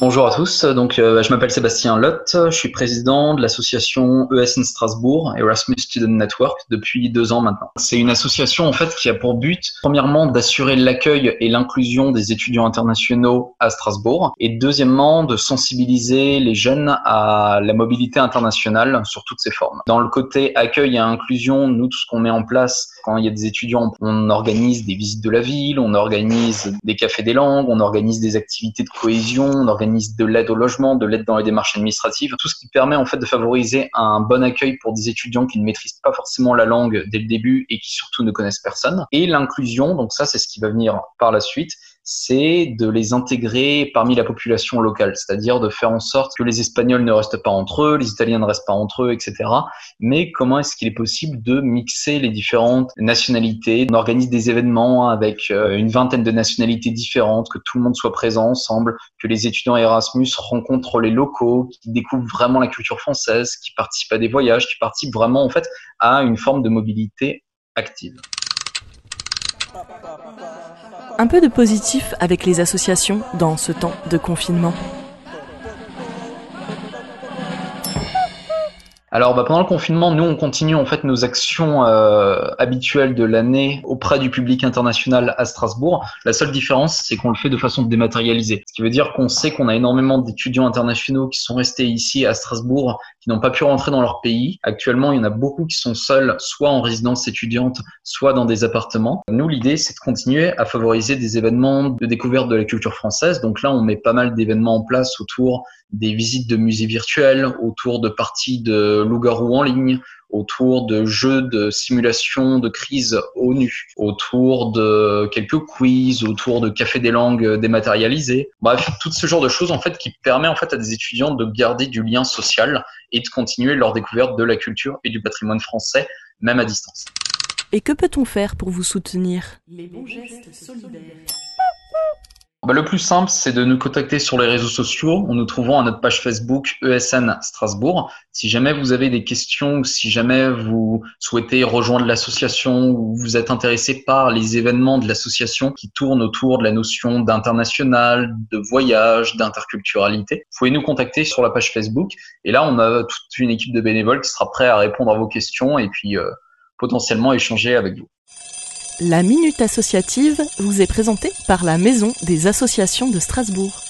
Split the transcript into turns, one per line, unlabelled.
Bonjour à tous, donc euh, je m'appelle Sébastien Lott, je suis président de l'association ESN Strasbourg, Erasmus Student Network, depuis deux ans maintenant. C'est une association en fait qui a pour but, premièrement, d'assurer l'accueil et l'inclusion des étudiants internationaux à Strasbourg, et deuxièmement, de sensibiliser les jeunes à la mobilité internationale sur toutes ses formes. Dans le côté accueil et inclusion, nous, tout ce qu'on met en place quand il y a des étudiants, on organise des visites de la ville, on organise des cafés des langues, on organise des activités de cohésion, on organise de l'aide au logement, de l'aide dans les démarches administratives, tout ce qui permet en fait de favoriser un bon accueil pour des étudiants qui ne maîtrisent pas forcément la langue dès le début et qui surtout ne connaissent personne. Et l'inclusion, donc ça c'est ce qui va venir par la suite, c'est de les intégrer parmi la population locale, c'est-à-dire de faire en sorte que les Espagnols ne restent pas entre eux, les Italiens ne restent pas entre eux, etc. Mais comment est-ce qu'il est possible de mixer les différentes nationalités On organise des événements avec euh, une vingtaine de nationalités différentes, que tout le monde soit présent ensemble, que les étudiants Erasmus rencontrent les locaux, qui découvrent vraiment la culture française, qui participent à des voyages, qui participent vraiment en fait à une forme de mobilité active.
Un peu de positif avec les associations dans ce temps de confinement.
Alors bah, pendant le confinement, nous on continue en fait nos actions euh, habituelles de l'année auprès du public international à Strasbourg. La seule différence, c'est qu'on le fait de façon dématérialisée. Ce qui veut dire qu'on sait qu'on a énormément d'étudiants internationaux qui sont restés ici à Strasbourg, qui n'ont pas pu rentrer dans leur pays. Actuellement, il y en a beaucoup qui sont seuls, soit en résidence étudiante, soit dans des appartements. Nous, l'idée, c'est de continuer à favoriser des événements de découverte de la culture française. Donc là, on met pas mal d'événements en place autour des visites de musées virtuels, autour de parties de loup-garou en ligne, autour de jeux de simulation de crise ONU, autour de quelques quiz, autour de café des langues dématérialisés. Bref, tout ce genre de choses en fait qui permet en fait à des étudiants de garder du lien social et de continuer leur découverte de la culture et du patrimoine français, même à distance.
Et que peut-on faire pour vous soutenir? Les bons gestes solidaires.
Bah, le plus simple, c'est de nous contacter sur les réseaux sociaux en nous trouvant à notre page Facebook ESN Strasbourg. Si jamais vous avez des questions ou si jamais vous souhaitez rejoindre l'association ou vous êtes intéressé par les événements de l'association qui tournent autour de la notion d'international, de voyage, d'interculturalité, vous pouvez nous contacter sur la page Facebook. Et là, on a toute une équipe de bénévoles qui sera prête à répondre à vos questions et puis euh, potentiellement échanger avec vous.
La Minute Associative vous est présentée par la Maison des Associations de Strasbourg.